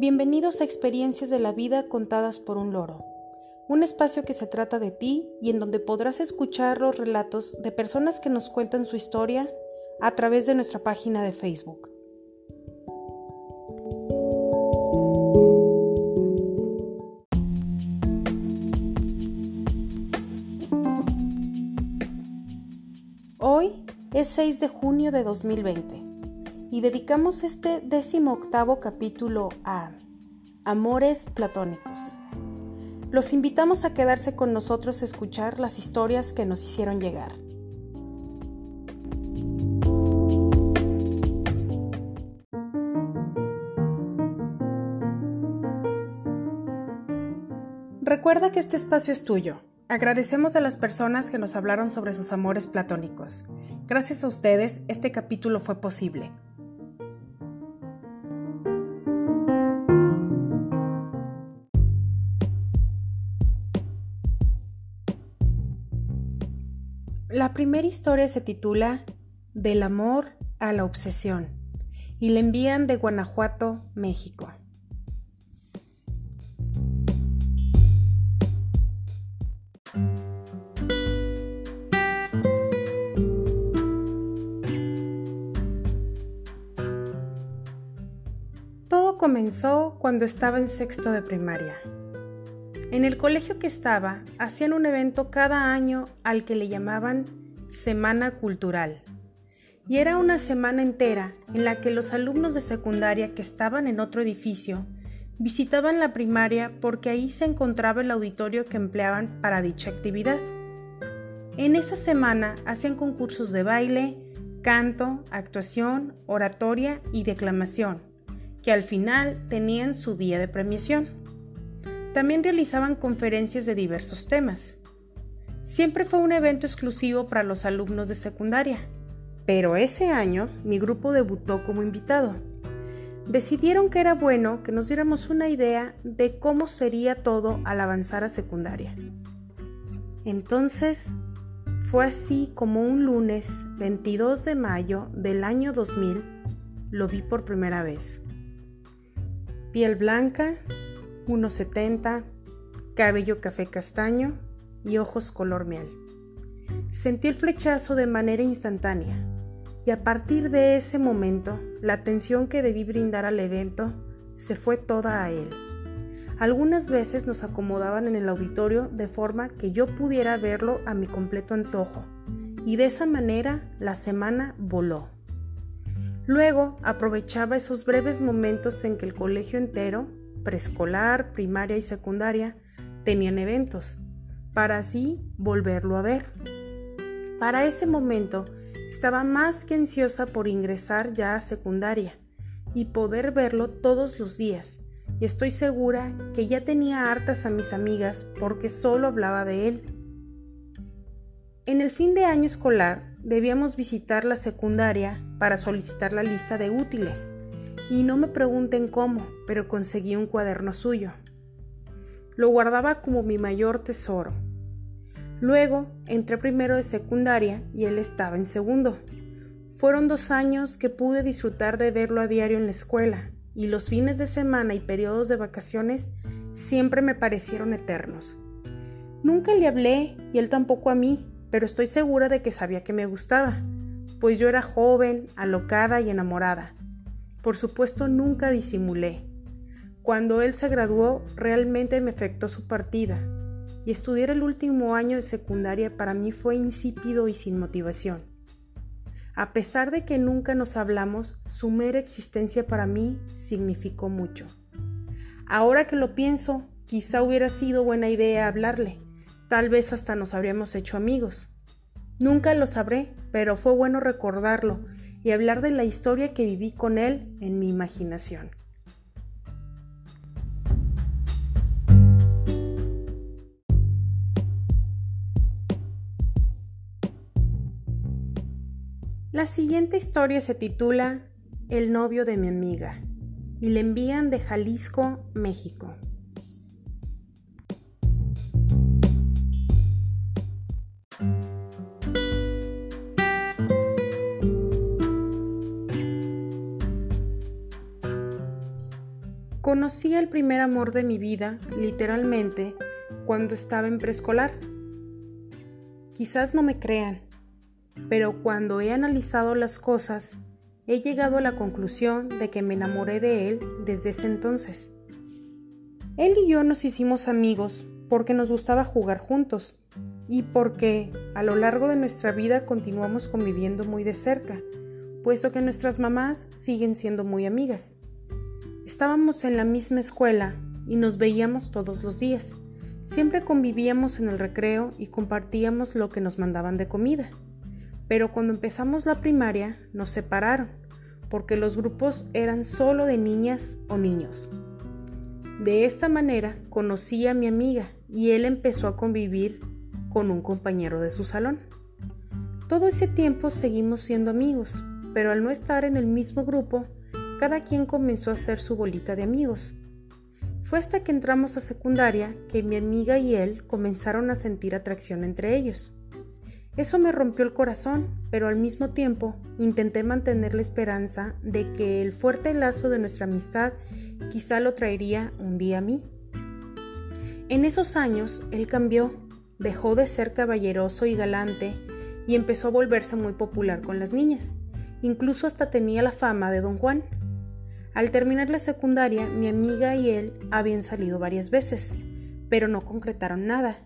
Bienvenidos a Experiencias de la Vida contadas por un loro, un espacio que se trata de ti y en donde podrás escuchar los relatos de personas que nos cuentan su historia a través de nuestra página de Facebook. Hoy es 6 de junio de 2020 y dedicamos este décimo octavo capítulo a Amores Platónicos. Los invitamos a quedarse con nosotros a escuchar las historias que nos hicieron llegar. Recuerda que este espacio es tuyo. Agradecemos a las personas que nos hablaron sobre sus amores platónicos. Gracias a ustedes, este capítulo fue posible. La primera historia se titula Del amor a la obsesión y la envían de Guanajuato, México. Todo comenzó cuando estaba en sexto de primaria. En el colegio que estaba, hacían un evento cada año al que le llamaban Semana Cultural. Y era una semana entera en la que los alumnos de secundaria que estaban en otro edificio visitaban la primaria porque ahí se encontraba el auditorio que empleaban para dicha actividad. En esa semana hacían concursos de baile, canto, actuación, oratoria y declamación, que al final tenían su día de premiación. También realizaban conferencias de diversos temas. Siempre fue un evento exclusivo para los alumnos de secundaria, pero ese año mi grupo debutó como invitado. Decidieron que era bueno que nos diéramos una idea de cómo sería todo al avanzar a secundaria. Entonces, fue así como un lunes 22 de mayo del año 2000 lo vi por primera vez. Piel blanca, 1,70, cabello café castaño y ojos color miel. Sentí el flechazo de manera instantánea y a partir de ese momento la atención que debí brindar al evento se fue toda a él. Algunas veces nos acomodaban en el auditorio de forma que yo pudiera verlo a mi completo antojo y de esa manera la semana voló. Luego aprovechaba esos breves momentos en que el colegio entero preescolar, primaria y secundaria tenían eventos, para así volverlo a ver. Para ese momento estaba más que ansiosa por ingresar ya a secundaria y poder verlo todos los días, y estoy segura que ya tenía hartas a mis amigas porque solo hablaba de él. En el fin de año escolar debíamos visitar la secundaria para solicitar la lista de útiles y no me pregunten cómo, pero conseguí un cuaderno suyo. Lo guardaba como mi mayor tesoro. Luego entré primero de secundaria y él estaba en segundo. Fueron dos años que pude disfrutar de verlo a diario en la escuela, y los fines de semana y periodos de vacaciones siempre me parecieron eternos. Nunca le hablé y él tampoco a mí, pero estoy segura de que sabía que me gustaba, pues yo era joven, alocada y enamorada por supuesto, nunca disimulé. Cuando él se graduó, realmente me afectó su partida, y estudiar el último año de secundaria para mí fue insípido y sin motivación. A pesar de que nunca nos hablamos, su mera existencia para mí significó mucho. Ahora que lo pienso, quizá hubiera sido buena idea hablarle, tal vez hasta nos habríamos hecho amigos. Nunca lo sabré, pero fue bueno recordarlo y hablar de la historia que viví con él en mi imaginación. La siguiente historia se titula El novio de mi amiga y le envían de Jalisco, México. Conocí el primer amor de mi vida, literalmente, cuando estaba en preescolar. Quizás no me crean, pero cuando he analizado las cosas, he llegado a la conclusión de que me enamoré de él desde ese entonces. Él y yo nos hicimos amigos porque nos gustaba jugar juntos y porque a lo largo de nuestra vida continuamos conviviendo muy de cerca, puesto que nuestras mamás siguen siendo muy amigas. Estábamos en la misma escuela y nos veíamos todos los días. Siempre convivíamos en el recreo y compartíamos lo que nos mandaban de comida. Pero cuando empezamos la primaria nos separaron, porque los grupos eran solo de niñas o niños. De esta manera conocí a mi amiga y él empezó a convivir con un compañero de su salón. Todo ese tiempo seguimos siendo amigos, pero al no estar en el mismo grupo, cada quien comenzó a hacer su bolita de amigos. Fue hasta que entramos a secundaria que mi amiga y él comenzaron a sentir atracción entre ellos. Eso me rompió el corazón, pero al mismo tiempo intenté mantener la esperanza de que el fuerte lazo de nuestra amistad quizá lo traería un día a mí. En esos años él cambió, dejó de ser caballeroso y galante y empezó a volverse muy popular con las niñas. Incluso hasta tenía la fama de don Juan. Al terminar la secundaria, mi amiga y él habían salido varias veces, pero no concretaron nada.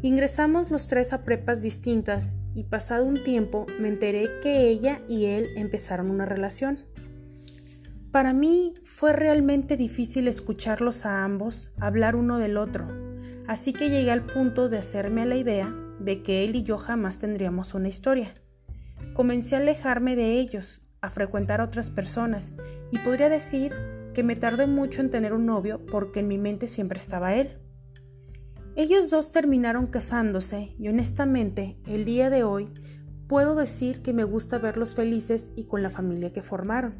Ingresamos los tres a prepas distintas y pasado un tiempo me enteré que ella y él empezaron una relación. Para mí fue realmente difícil escucharlos a ambos hablar uno del otro, así que llegué al punto de hacerme a la idea de que él y yo jamás tendríamos una historia. Comencé a alejarme de ellos, a frecuentar a otras personas, y podría decir que me tardé mucho en tener un novio porque en mi mente siempre estaba él. Ellos dos terminaron casándose y honestamente, el día de hoy, puedo decir que me gusta verlos felices y con la familia que formaron.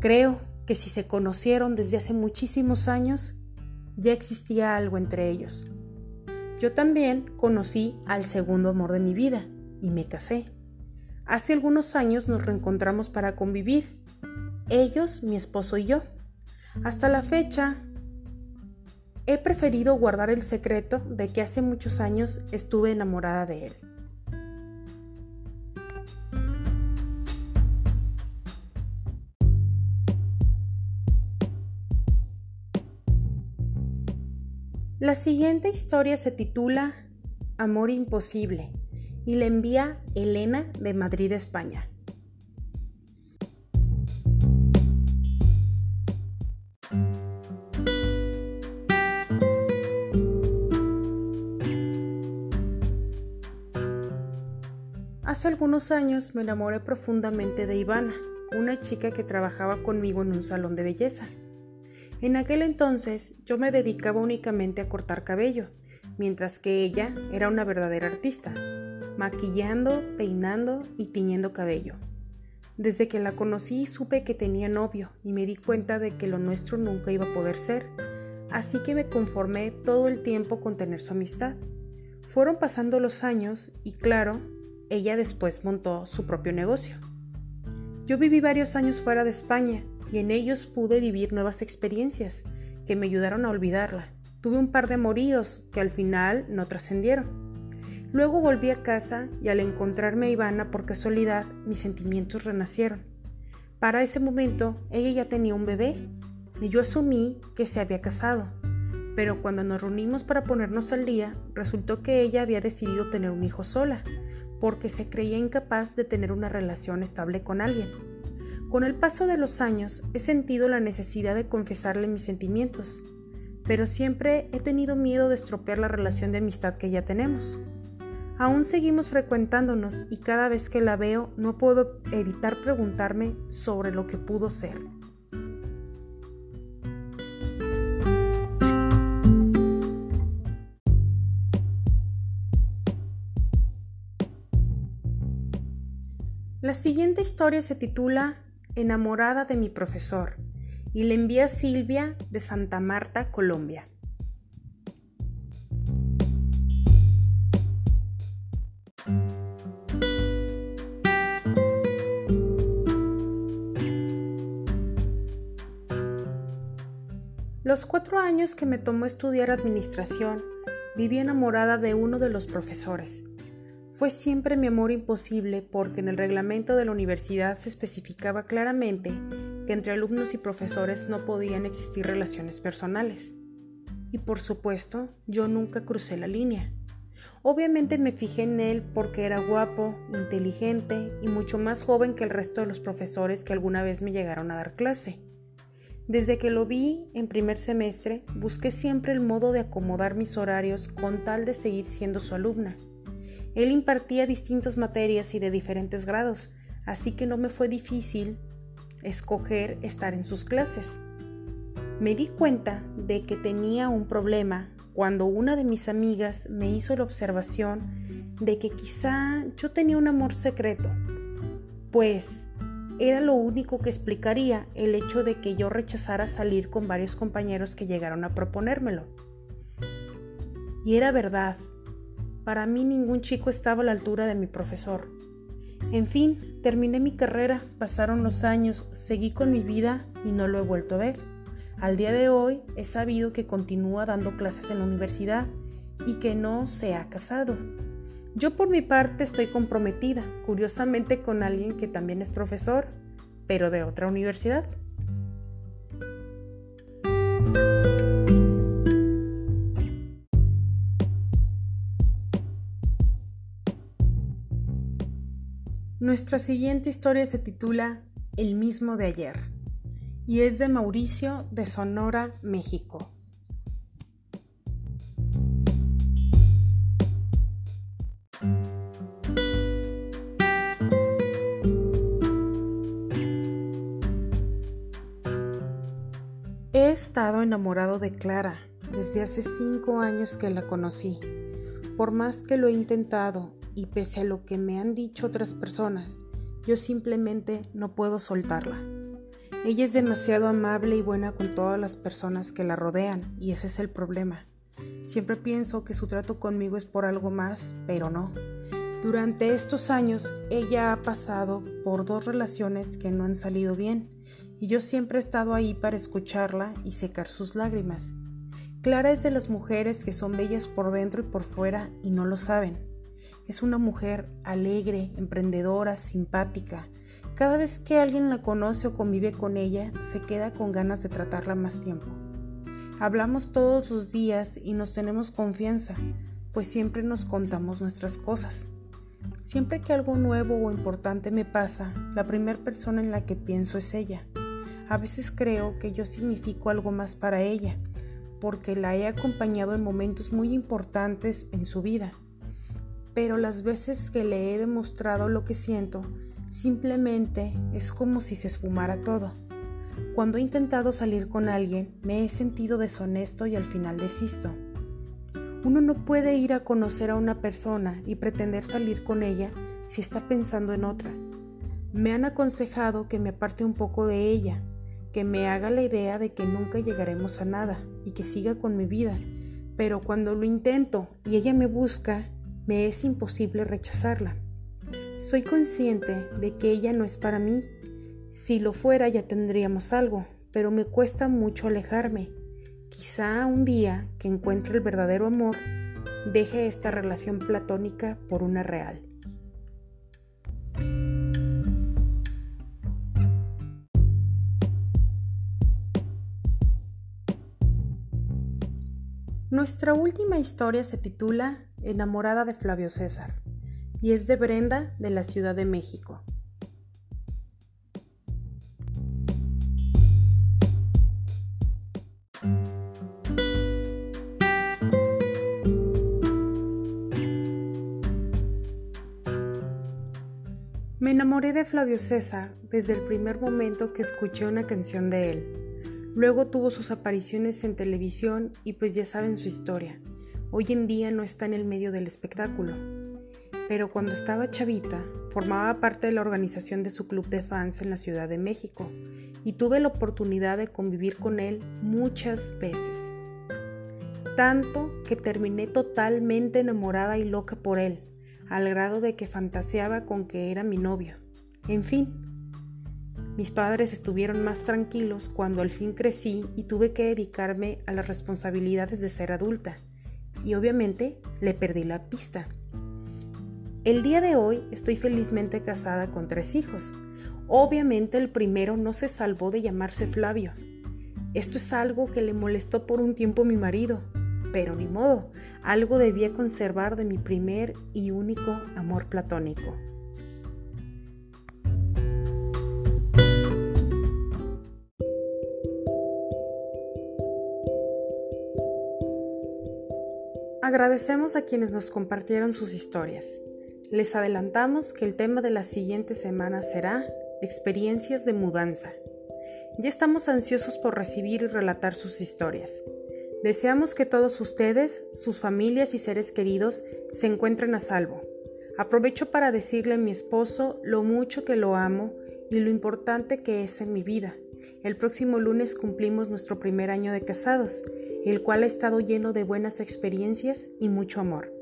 Creo que si se conocieron desde hace muchísimos años, ya existía algo entre ellos. Yo también conocí al segundo amor de mi vida y me casé. Hace algunos años nos reencontramos para convivir, ellos, mi esposo y yo. Hasta la fecha, he preferido guardar el secreto de que hace muchos años estuve enamorada de él. La siguiente historia se titula Amor Imposible y la envía Elena de Madrid, España. Hace algunos años me enamoré profundamente de Ivana, una chica que trabajaba conmigo en un salón de belleza. En aquel entonces yo me dedicaba únicamente a cortar cabello, mientras que ella era una verdadera artista, maquillando, peinando y tiñendo cabello. Desde que la conocí supe que tenía novio y me di cuenta de que lo nuestro nunca iba a poder ser, así que me conformé todo el tiempo con tener su amistad. Fueron pasando los años y claro, ella después montó su propio negocio. Yo viví varios años fuera de España y en ellos pude vivir nuevas experiencias que me ayudaron a olvidarla. Tuve un par de amoríos que al final no trascendieron. Luego volví a casa y al encontrarme a Ivana por casualidad mis sentimientos renacieron. Para ese momento ella ya tenía un bebé y yo asumí que se había casado. Pero cuando nos reunimos para ponernos al día, resultó que ella había decidido tener un hijo sola, porque se creía incapaz de tener una relación estable con alguien. Con el paso de los años he sentido la necesidad de confesarle mis sentimientos, pero siempre he tenido miedo de estropear la relación de amistad que ya tenemos. Aún seguimos frecuentándonos y cada vez que la veo no puedo evitar preguntarme sobre lo que pudo ser. La siguiente historia se titula enamorada de mi profesor, y le envía Silvia de Santa Marta, Colombia. Los cuatro años que me tomó estudiar administración, viví enamorada de uno de los profesores. Fue siempre mi amor imposible porque en el reglamento de la universidad se especificaba claramente que entre alumnos y profesores no podían existir relaciones personales. Y por supuesto, yo nunca crucé la línea. Obviamente me fijé en él porque era guapo, inteligente y mucho más joven que el resto de los profesores que alguna vez me llegaron a dar clase. Desde que lo vi en primer semestre, busqué siempre el modo de acomodar mis horarios con tal de seguir siendo su alumna. Él impartía distintas materias y de diferentes grados, así que no me fue difícil escoger estar en sus clases. Me di cuenta de que tenía un problema cuando una de mis amigas me hizo la observación de que quizá yo tenía un amor secreto, pues era lo único que explicaría el hecho de que yo rechazara salir con varios compañeros que llegaron a proponérmelo. Y era verdad, para mí ningún chico estaba a la altura de mi profesor. En fin, terminé mi carrera, pasaron los años, seguí con mi vida y no lo he vuelto a ver. Al día de hoy he sabido que continúa dando clases en la universidad y que no se ha casado. Yo por mi parte estoy comprometida, curiosamente con alguien que también es profesor, pero de otra universidad. Nuestra siguiente historia se titula El mismo de ayer y es de Mauricio de Sonora, México. Estado enamorado de Clara desde hace cinco años que la conocí. Por más que lo he intentado y pese a lo que me han dicho otras personas, yo simplemente no puedo soltarla. Ella es demasiado amable y buena con todas las personas que la rodean y ese es el problema. Siempre pienso que su trato conmigo es por algo más, pero no. Durante estos años ella ha pasado por dos relaciones que no han salido bien y yo siempre he estado ahí para escucharla y secar sus lágrimas. Clara es de las mujeres que son bellas por dentro y por fuera y no lo saben. Es una mujer alegre, emprendedora, simpática. Cada vez que alguien la conoce o convive con ella, se queda con ganas de tratarla más tiempo. Hablamos todos los días y nos tenemos confianza, pues siempre nos contamos nuestras cosas. Siempre que algo nuevo o importante me pasa, la primera persona en la que pienso es ella. A veces creo que yo significo algo más para ella, porque la he acompañado en momentos muy importantes en su vida pero las veces que le he demostrado lo que siento, simplemente es como si se esfumara todo. Cuando he intentado salir con alguien, me he sentido deshonesto y al final desisto. Uno no puede ir a conocer a una persona y pretender salir con ella si está pensando en otra. Me han aconsejado que me aparte un poco de ella, que me haga la idea de que nunca llegaremos a nada y que siga con mi vida. Pero cuando lo intento y ella me busca, me es imposible rechazarla. Soy consciente de que ella no es para mí. Si lo fuera ya tendríamos algo, pero me cuesta mucho alejarme. Quizá un día que encuentre el verdadero amor, deje esta relación platónica por una real. Nuestra última historia se titula Enamorada de Flavio César y es de Brenda de la Ciudad de México. Me enamoré de Flavio César desde el primer momento que escuché una canción de él. Luego tuvo sus apariciones en televisión y pues ya saben su historia. Hoy en día no está en el medio del espectáculo. Pero cuando estaba chavita, formaba parte de la organización de su club de fans en la Ciudad de México y tuve la oportunidad de convivir con él muchas veces. Tanto que terminé totalmente enamorada y loca por él, al grado de que fantaseaba con que era mi novio. En fin, Mis padres estuvieron más tranquilos cuando al fin crecí y tuve que dedicarme a las responsabilidades de ser adulta. Y obviamente le perdí la pista. El día de hoy estoy felizmente casada con tres hijos. Obviamente el primero no se salvó de llamarse Flavio. Esto es algo que le molestó por un tiempo a mi marido, pero ni modo, algo debía conservar de mi primer y único amor platónico. Agradecemos a quienes nos compartieron sus historias. Les adelantamos que el tema de la siguiente semana será experiencias de mudanza. Ya estamos ansiosos por recibir y relatar sus historias. Deseamos que todos ustedes, sus familias y seres queridos se encuentren a salvo. Aprovecho para decirle a mi esposo lo mucho que lo amo y lo importante que es en mi vida. El próximo lunes cumplimos nuestro primer año de casados, el cual ha estado lleno de buenas experiencias y mucho amor.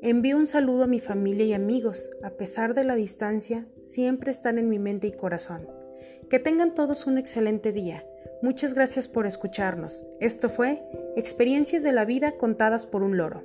Envío un saludo a mi familia y amigos, a pesar de la distancia, siempre están en mi mente y corazón. Que tengan todos un excelente día. Muchas gracias por escucharnos. Esto fue Experiencias de la vida contadas por un loro.